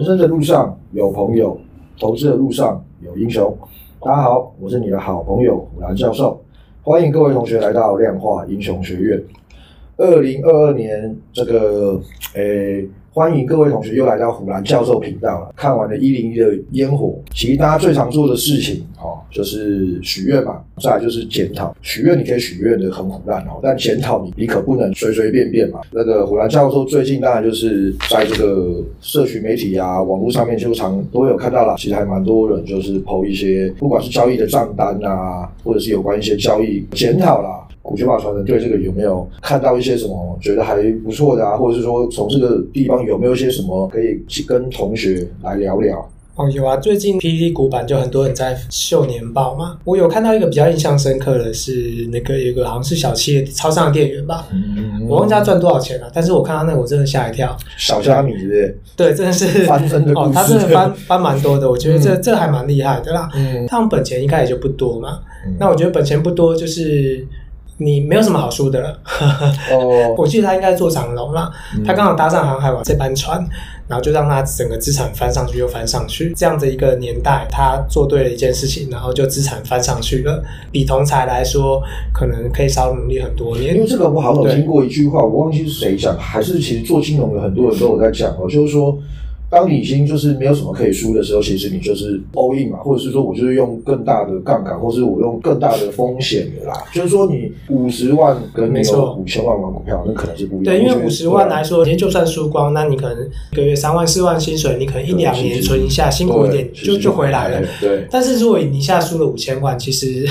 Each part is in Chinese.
人生的路上有朋友，投资的路上有英雄。大家好，我是你的好朋友虎兰教授，欢迎各位同学来到量化英雄学院。二零二二年这个诶。欢迎各位同学又来到虎兰教授频道了。看完了一零一的烟火，其实大家最常做的事情，哦，就是许愿嘛，再来就是检讨。许愿你可以许愿的很虎烂哦，但检讨你你可不能随随便便嘛。那个虎兰教授最近当然就是在这个社群媒体啊、网络上面，就常都有看到了。其实还蛮多人就是 po 一些，不管是交易的账单啊，或者是有关一些交易检讨啦。股权法传人对这个有没有看到一些什么觉得还不错的啊？或者是说从这个地方有没有一些什么可以去跟同学来聊聊？哦，有啊，最近 PTT 股版就很多人在秀年报嘛。我有看到一个比较印象深刻的是那个有一个好像是小企业超商的店员吧，嗯，我忘记他赚多少钱了，啊，但是我看到那个我真的吓一跳。小虾米是不是？对，真的是翻身的哦，他真的翻 翻蛮多的，我觉得这、嗯、这还蛮厉害的啦。嗯，他们本钱应该也就不多嘛，嗯，那我觉得本钱不多就是。你没有什么好输的了。哦，我记得他应该做长荣了，他刚好搭上航海王这班船，然后就让他整个资产翻上去又翻上去。这样的一个年代，他做对了一件事情，然后就资产翻上去了。比同才来说，可能可以少努力很多年。因为这个我好像有听过一句话，我忘记是谁讲，还是其实做金融的很多人都有在讲哦，就是说。当你已经就是没有什么可以输的时候，其实你就是 all in 嘛，或者是说我就是用更大的杠杆，或是我用更大的风险的啦。就是说你五十万跟没有五千万玩股票，那可能是不一样。对，因为五十万来说，你就算输光，那你可能一个月三万四万薪水，你可能一两年存一下，辛苦一点就就回来了。对。但是如果你一下输了五千万，其实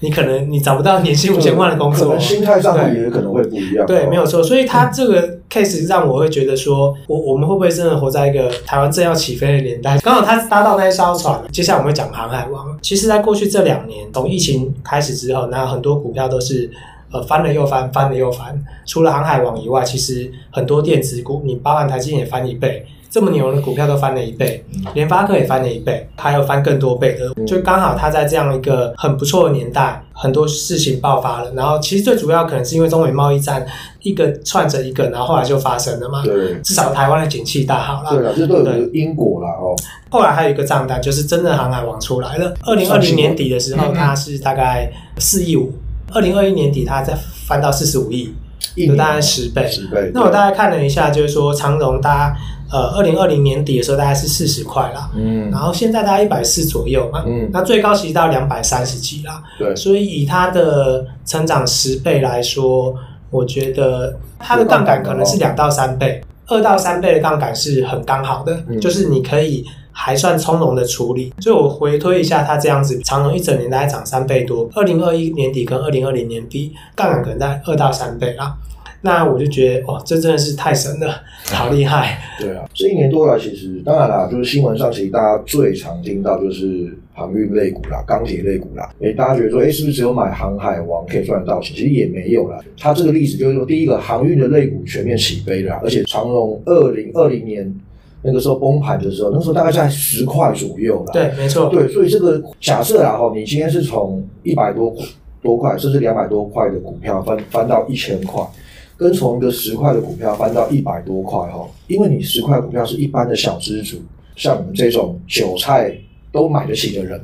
你可能你找不到年薪五千万的工作，可能心态上也可能会不一样。对，没有错。所以他这个 case 让我会觉得说，我我们会不会真的活在一个台湾正要起飞的年代？刚好他搭到那一艘船，接下来我们会讲航海王。其实，在过去这两年，从疫情开始之后，那很多股票都是呃翻了又翻，翻了又翻。除了航海王以外，其实很多电子股，你包含台积也翻一倍。这么牛的股票都翻了一倍，联发科也翻了一倍，还有翻更多倍的，就刚好它在这样一个很不错的年代，很多事情爆发了。然后其实最主要可能是因为中美贸易战一个串着一个，然后后来就发生了嘛。对，至少台湾的景气大好了。对啊，这都有因果了哦。后来还有一个账单，就是真正航海王出来了。二零二零年底的时候，它是大概四亿五；二零二一年底，它再翻到四十五亿，就大概十倍。十倍。那我大概看了一下，就是说长荣大家。呃，二零二零年底的时候大概是四十块啦，嗯，然后现在大概一百四左右嘛，嗯，那最高其实到两百三十几啦，对，所以以它的成长十倍来说，我觉得它的杠杆可能是两到三倍，二到三倍的杠杆是很刚好的，嗯，就是你可以还算从容的处理。所以我回推一下，它这样子长隆一整年大概涨三倍多，二零二一年底跟二零二零年底杠杆可能在二到三倍啦。那我就觉得，哇，这真的是太神了，好厉害！对啊，这一年多来，其实当然啦，就是新闻上其实大家最常听到就是航运类股啦、钢铁类股啦。诶，大家觉得说，诶，是不是只有买航海王可以赚得到钱？其实也没有啦。它这个例子就是说，第一个航运的类股全面起飞了，而且长隆二零二零年那个时候崩盘的时候，那时候大概在十块左右了。对，没错。对，所以这个假设啦，哈，你今天是从一百多多块，甚至两百多块的股票翻翻到一千块。跟从一个十块的股票翻到一百多块哈，因为你十块股票是一般的小资族，像我们这种韭菜都买得起的人，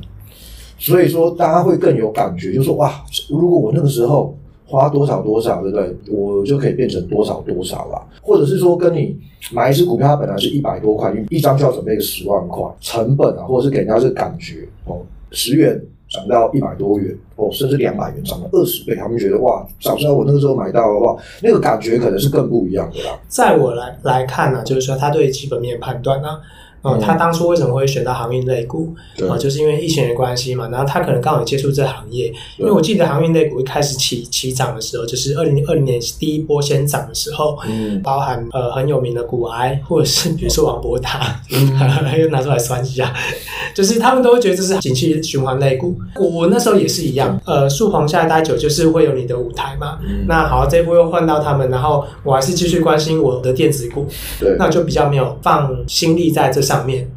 所以说大家会更有感觉，就是说哇，如果我那个时候花多少多少，对不对？我就可以变成多少多少了，或者是说跟你买一只股票，它本来是一百多块，一张就要准备个十万块成本啊，或者是给人家这个感觉哦，十元。涨到一百多元哦，甚至两百元，涨了二十倍，他们觉得哇，早知道我那个时候买到的话，那个感觉可能是更不一样的啦。在我来来看呢、就是说他对基本面判断呢、哦、嗯，他当初为什么会选到航运类股？啊，就是因为疫情的关系嘛。然后他可能刚好接触这行业，因为我记得航运类股一开始起起涨的时候，就是二零二零年第一波先涨的时候，嗯，包含呃很有名的股癌，或者是比如说王博达，嗯，又拿出来算一下，就是他们都会觉得这是景气循环类股。我我那时候也是一样，呃，树棚下待久就是会有你的舞台嘛。嗯、那好，这一波又换到他们，然后我还是继续关心我的电子股，对，那就比较没有放心力在这上面，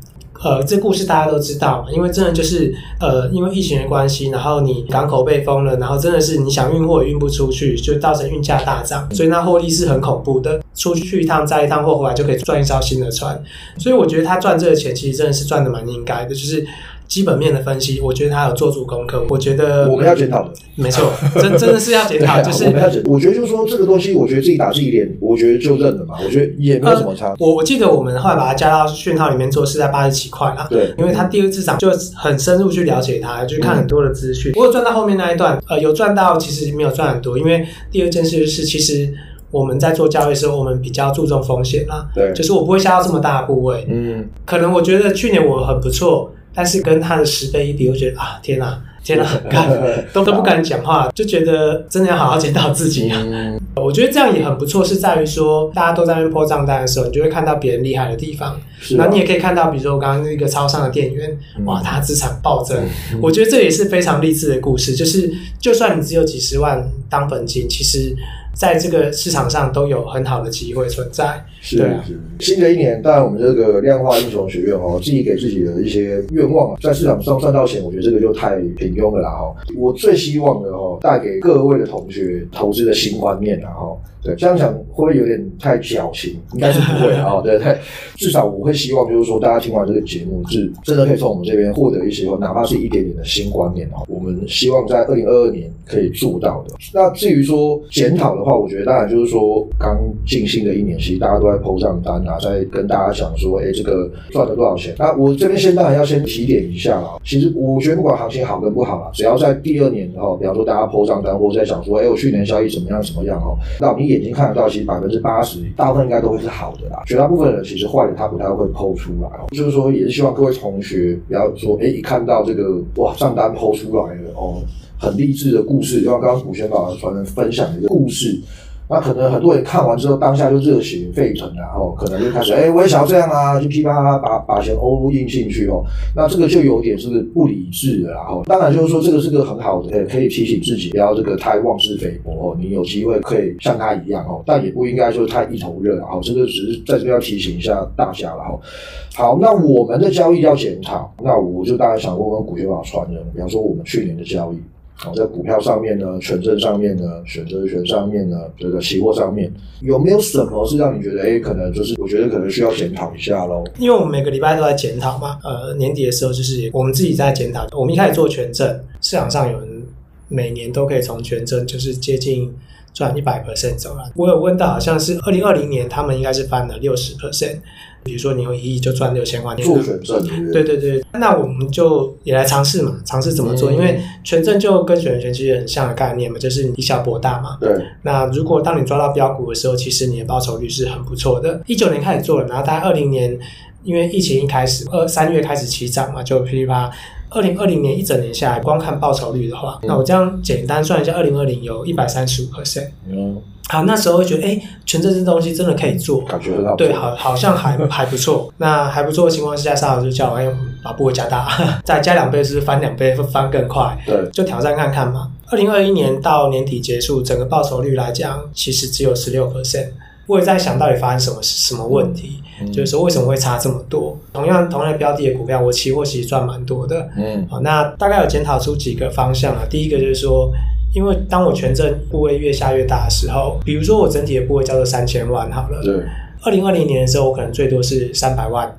呃，这故事大家都知道，因为真的就是呃，因为疫情的关系，然后你港口被封了，然后真的是你想运货也运不出去，就造成运价大涨，所以那获利是很恐怖的。出去一趟再一趟货回来就可以赚一艘新的船，所以我觉得他赚这个钱其实真的是赚的蛮应该的，就是。基本面的分析，我觉得他有做足功课。我觉得我们要检讨的，没错，真真的是要检讨。就是我们要检，我觉得就是说这个东西，我觉得自己打自己脸，我觉得就认了嘛。我觉得也没有什么差。我我记得我们后来把它加到讯号里面做，是在八十七块啦。对，因为他第二次涨就很深入去了解它，去看很多的资讯。我有赚到后面那一段，呃，有赚到，其实没有赚很多。因为第二件事就是，其实我们在做交易的时候，我们比较注重风险啦。对，就是我不会下到这么大的部位。嗯，可能我觉得去年我很不错。但是跟他的十倍一比，我觉得啊，天哪，天哪，很干，都 都不敢讲话，就觉得真的要好好检讨自己啊。嗯、我觉得这样也很不错，是在于说大家都在那边破账单的时候，你就会看到别人厉害的地方。那、啊，然后你也可以看到，比如说我刚刚那个超商的店员，嗯、哇，他资产暴增。嗯、我觉得这也是非常励志的故事，就是就算你只有几十万当本金，其实。在这个市场上都有很好的机会存在。是是，啊、新的一年，当然我们这个量化英雄学院哦，自己给自己的一些愿望，在市场上赚到钱，我觉得这个就太平庸了啦哈。我最希望的哦，带给各位的同学投资的新观念啦哈。对，这样讲会不会有点太矫情？应该是不会啊。对对，至少我会希望就是说，大家听完这个节目是真的可以从我们这边获得一些，哪怕是一点点的新观念哦。我们希望在二零二二年可以做到的。那至于说检讨的话，我觉得当然就是说，刚进新的一年，其实大家都在 po 账单啊，在跟大家讲说，哎，这个赚了多少钱？那我这边先当然要先提点一下啊。其实我觉得不管行情好跟不好啦，只要在第二年哦，比方说大家 po 账单，或者在想说，哎，我去年效益怎么样怎么样哦，那我们眼睛看得到，其实百分之八十大部分应该都会是好的啦。绝大部分人其实坏的他不太会剖出来哦。就是说，也是希望各位同学不要说，哎，一看到这个哇账单剖出来了哦，很励志的故事，就像刚刚古轩老师传人分享的一个故事。那可能很多人看完之后，当下就热血沸腾，然后可能就开始，哎，我也想要这样啊，就噼啪啪把把钱 all in 进去哦。那这个就有点是不理智的，然后当然就是说，这个是个很好的，可以提醒自己不要这个太妄自菲薄哦。你有机会可以像他一样哦，但也不应该就太一头热，然后这个只是在这边要提醒一下大家了哈。好，那我们的交易要检讨，那我就大概想问问股权法传人，比方说我们去年的交易。好，在股票上面呢，权证上面呢，选择权上面呢，这个期货上面有没有什么是让你觉得，哎，可能就是我觉得可能需要检讨一下喽？因为我们每个礼拜都在检讨嘛，呃，年底的时候就是我们自己在检讨。我们一开始做权证，市场上有人每年都可以从权证就是接近赚一百 percent 走了。我有问到，好像是二零二零年他们应该是翻了六十 percent。比如说你有一亿就赚六千万，做权证，对对对，那我们就也来尝试嘛，尝试怎么做？嗯、因为权证就跟选择权其实很像的概念嘛，就是你以小博大嘛。对。那如果当你抓到标股的时候，其实你的报酬率是很不错的。一九年开始做了，然后大概二零年，因为疫情一开始，二三月开始起涨嘛，就噼里啪啦。二零二零年一整年下来，光看报酬率的话，嗯、那我这样简单算一下，二零二零有一百三十五 percent。嗯。好，那时候会觉得，哎，权证这东西真的可以做，感觉很好。对，好，好像还还不错。那还不错的情况之下，沙老师就叫我，哎，把部位加大，再加两倍，是翻两倍，翻更快。对，就挑战看看嘛。二零二一年到年底结束，整个报酬率来讲，其实只有十六 percent。我也在想到底发生什么什么问题，嗯、就是说为什么会差这么多？同样同样标的的股票，我期货其实赚蛮多的。嗯，好，那大概有检讨出几个方向啊。第一个就是说。因为当我权证部位越下越大的时候，比如说我整体的部位叫做三千万好了，对。二零二零年的时候，我可能最多是三百万，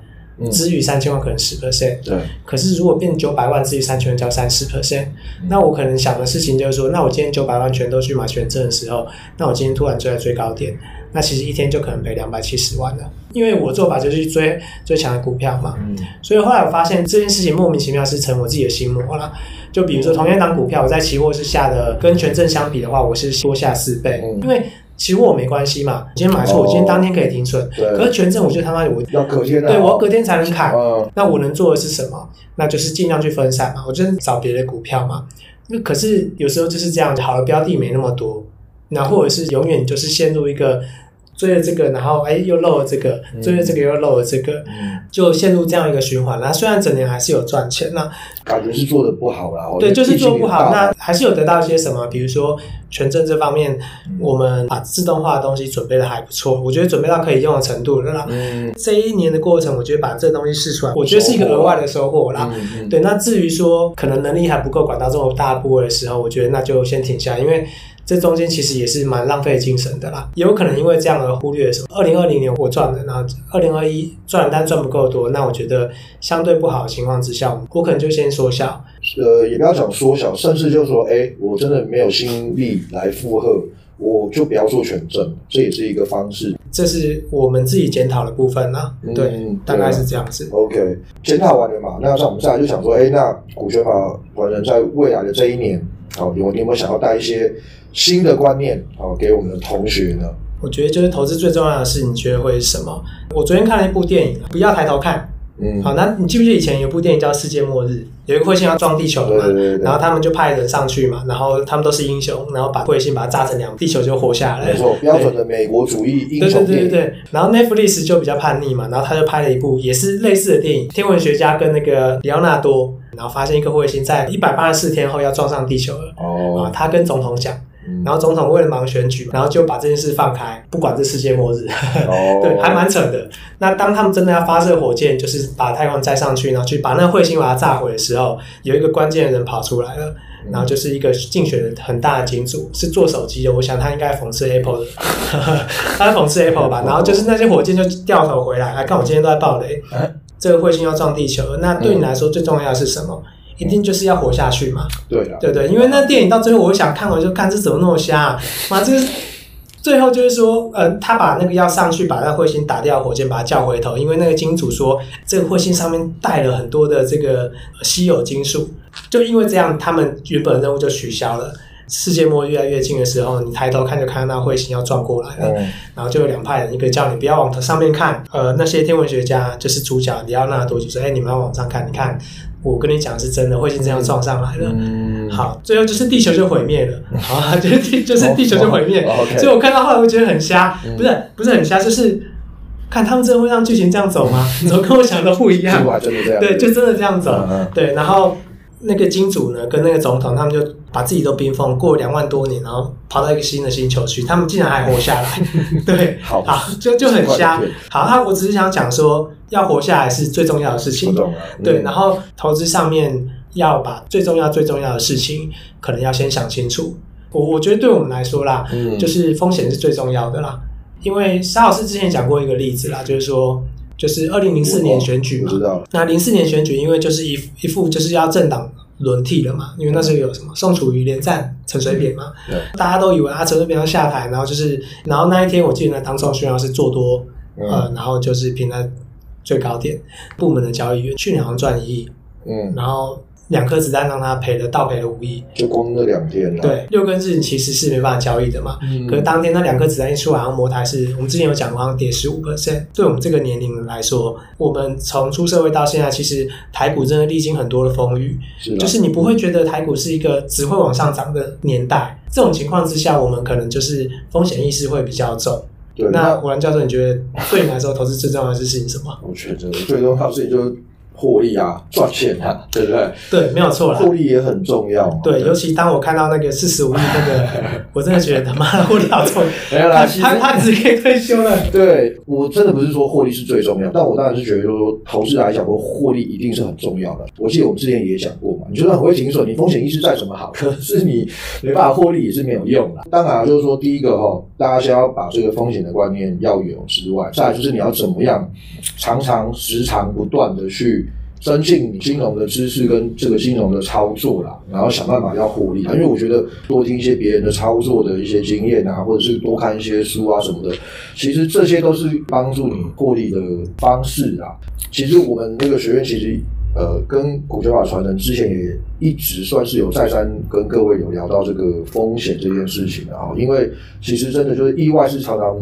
至于三千万可能十 percent，对。可是如果变九百万，至于三千万叫三十 percent，那我可能想的事情就是说，那我今天九百万全都去买权证的时候，那我今天突然追在最高点，那其实一天就可能赔两百七十万了。因为我做法就是去追最强的股票嘛，嗯。所以后来我发现这件事情莫名其妙是成我自己的心魔了。就比如说，同样一档股票，我在期货是下的，跟权证相比的话，我是多下四倍。嗯、因为期货我没关系嘛，今天买错，我今天当天可以停损。可是权证，我就他妈我要隔天，对，我要隔天才能砍。嗯、那我能做的是什么？那就是尽量去分散嘛，我就是找别的股票嘛。那可是有时候就是这样，好的标的没那么多，那或者是永远就是陷入一个追了这个，然后哎又漏了这个，追了这个又漏了这个，嗯、就陷入这样一个循环。那虽然整年还是有赚钱，那感觉是做的不好啦。对，就是做不好，那还是有得到一些什么，比如说权证这方面，嗯、我们把自动化的东西准备的还不错，我觉得准备到可以用的程度了啦。嗯，这一年的过程，我觉得把这个东西试出来，我觉得是一个额外的收获啦。对，那至于说可能能力还不够管到这么大部位的时候，我觉得那就先停下，因为。这中间其实也是蛮浪费精神的啦，也有可能因为这样而忽略什么。二零二零年我赚了，然后二零二一赚但赚不够多，那我觉得相对不好的情况之下，我可能就先缩小。呃，也不要讲缩小，甚至就是说，哎，我真的没有心力来负荷，我就不要做权证，这也是一个方式。这是我们自己检讨的部分啦，嗯、对，对大概是这样子。OK，检讨完了嘛，那像我们现在就想说，哎，那股权法管人在未来的这一年，好，你有你有没有想要带一些？新的观念哦，给我们的同学呢？我觉得就是投资最重要的事，你觉得会是什么？我昨天看了一部电影，不要抬头看。嗯，好，那你记不记得以前有部电影叫《世界末日》？有一个彗星要撞地球了嘛？对对对。然后他们就派人上去嘛，然后他们都是英雄，然后把彗星把它炸成两，地球就活下来。没错，标准的美国主义英雄电影。对对对对。然后 Netflix 就比较叛逆嘛，然后他就拍了一部也是类似的电影，天文学家跟那个里奥纳多，然后发现一颗彗星在一百八十四天后要撞上地球了。哦。啊，他跟总统讲。然后总统为了忙选举，然后就把这件事放开，不管这世界末日，哦、对，还蛮扯的。那当他们真的要发射火箭，就是把太空载上去，然后去把那个彗星把它炸毁的时候，有一个关键的人跑出来了，然后就是一个竞选的很大的金主，是做手机的，我想他应该讽刺 Apple 的，他是讽刺 Apple 吧。然后就是那些火箭就掉头回来，来看我今天都在爆雷，这个彗星要撞地球，那对你来说最重要的是什么？一定就是要活下去嘛？对的，对对，因为那电影到最后，我想看我就看这怎么那么瞎啊！妈，这个最后就是说，呃，他把那个要上去把那彗星打掉火箭，把它叫回头，因为那个金主说这个彗星上面带了很多的这个稀有金属，就因为这样，他们原本的任务就取消了。世界末日越来越近的时候，你抬头看就看到那彗星要撞过来了，嗯、然后就有两派人，一个叫你不要往头上面看，呃，那些天文学家就是主角里奥纳多就说，哎，你们要往上看，你看。我跟你讲是真的，彗星这样撞上来了。嗯，好，最后就是地球就毁灭了。好，就是地就是地球就毁灭。哦、所以我看到后来我觉得很瞎，嗯、不是不是很瞎，就是看他们真的会让剧情这样走吗？怎么跟我想的不一样？对，就真的这样走。嗯、对，然后。那个金主呢，跟那个总统，他们就把自己都冰封，过了两万多年，然后跑到一个新的星球去，他们竟然还活下来，对，好，好，就就很瞎。好，那我只是想讲说，要活下来是最重要的事情，嗯、对。然后投资上面要把最重要最重要的事情，可能要先想清楚。我我觉得对我们来说啦，嗯、就是风险是最重要的啦，因为沙老师之前讲过一个例子啦，就是说。就是二零零四年选举嘛，知道。那零四年选举，因为就是一一副就是要政党轮替了嘛，因为那时候有什么宋楚瑜连战陈水扁嘛，对，大家都以为啊陈水扁要下台，然后就是，然后那一天我记得那当中宣要是做多，嗯、呃，然后就是平在最高点，部门的交易员去年好像赚一亿，嗯，然后。两颗子弹让他赔了，倒赔了五亿，就光那两天。对，六根日其实是没办法交易的嘛。嗯。可是当天那两颗子弹一出来，好像摩台是我们之前有讲过，好像跌十五 percent。对我们这个年龄来说，我们从出社会到现在，其实台股真的历经很多的风雨。是的。就是你不会觉得台股是一个只会往上涨的年代。这种情况之下，我们可能就是风险意识会比较重。对。那胡兰教授，你觉得对你来说，投资最重要的事情是什么？我觉得最重要的事情就是。获利啊，赚钱啊，对不对？对，没有错啦。获利也很重要。对，尤其当我看到那个四十五亿那个，我真的觉得他妈的获利好重要。没有啦，他他只可以退休了。对，我真的不是说获利是最重要，但我当然是觉得说，投资来讲，说获利一定是很重要的。我记得我们之前也讲过嘛，你就算很会停损，你风险意识再怎么好，可是你没办法获利也是没有用的。当然就是说，第一个哈，大家先要把这个风险的观念要有之外，再来就是你要怎么样，常常时常不断的去。增进金融的知识跟这个金融的操作啦，然后想办法要获利啊。因为我觉得多听一些别人的操作的一些经验啊，或者是多看一些书啊什么的，其实这些都是帮助你获利的方式啊。其实我们那个学院其实。呃，跟股权法传人之前也一直算是有再三跟各位有聊到这个风险这件事情的啊，因为其实真的就是意外是常常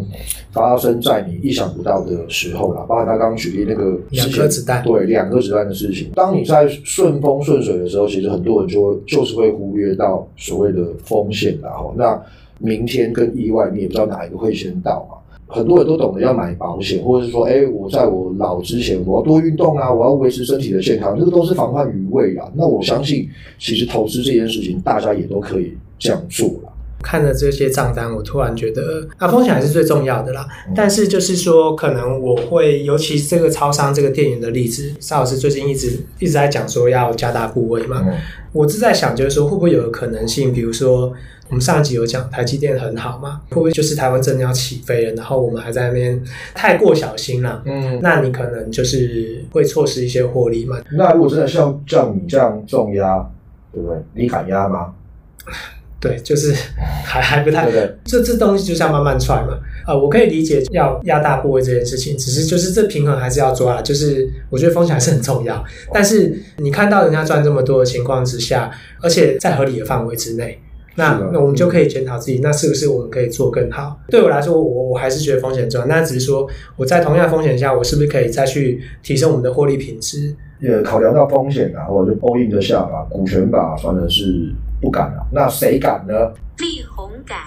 发生在你意想不到的时候啦，包括他刚刚举例那个两颗子弹，对，两颗子弹的事情，当你在顺风顺水的时候，其实很多人就会就是会忽略到所谓的风险，然后那明天跟意外你也不知道哪一个会先到嘛。很多人都懂得要买保险，或者是说，哎，我在我老之前，我要多运动啊，我要维持身体的健康，这个都是防患于未然。那我相信，其实投资这件事情，大家也都可以这样做了。看着这些账单，我突然觉得，啊，风险还是最重要的啦。嗯、但是就是说，可能我会，尤其是这个超商这个店员的例子，邵老师最近一直一直在讲说要加大部位嘛。嗯、我是在想，就是说会不会有可能性，比如说我们上一集有讲台积电很好嘛，会不会就是台湾真的要起飞了，然后我们还在那边太过小心了？嗯，那你可能就是会错失一些获利嘛。那如果真的像像你这样重压，对不对？你敢压吗？对，就是 还还不太对，对。这这东西就是要慢慢踹嘛。呃，我可以理解要压大部位这件事情，只是就是这平衡还是要抓。就是我觉得风险还是很重要。但是你看到人家赚这么多的情况之下，而且在合理的范围之内，那那我们就可以检讨自己，那是不是我们可以做更好？对我来说，我我还是觉得风险重要。那只是说我在同样风险下，我是不是可以再去提升我们的获利品质？也考量到风险啊，或者 all in 的下吧，股权吧，反正是。不敢了，那谁敢呢？力宏敢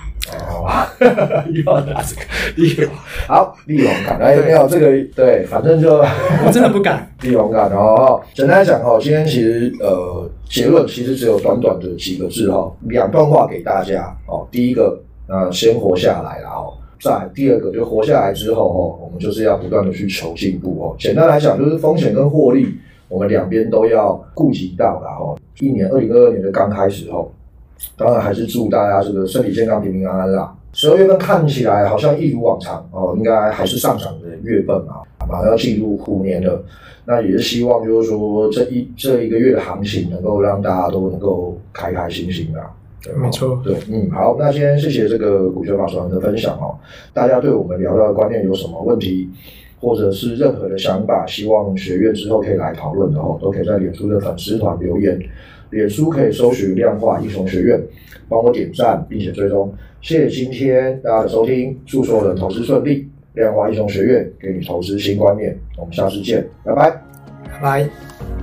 哦，又要拿这个力宏，好，力宏敢，哎，没有这个，对，反正就我真的不敢，力宏敢哦。简单来讲哦，今天其实呃结论其实只有短短的几个字哈，两段话给大家哦。第一个，呃，先活下来了哦。再第二个，就活下来之后哦，我们就是要不断的去求进步哦。简单来讲，就是风险跟获利。我们两边都要顾及到，然后一年二零二二年的刚开始后，当然还是祝大家这个身体健康、平平安安啦。十二月份看起来好像一如往常哦，应该还是上涨的月份嘛，马上要进入虎年了，那也是希望就是说这一这一个月的行情能够让大家都能够开开心心的。对，没错，对，嗯，好，那今天谢谢这个股权法传的分享哦，大家对我们聊到的观念有什么问题？或者是任何的想法，希望学院之后可以来讨论的哦，都可以在脸书的粉丝团留言。脸书可以搜寻量化英雄学院，帮我点赞并且追踪。谢谢今天大家的收听，祝所有人投资顺利。量化英雄学院给你投资新观念，我们下次见，拜拜，拜拜。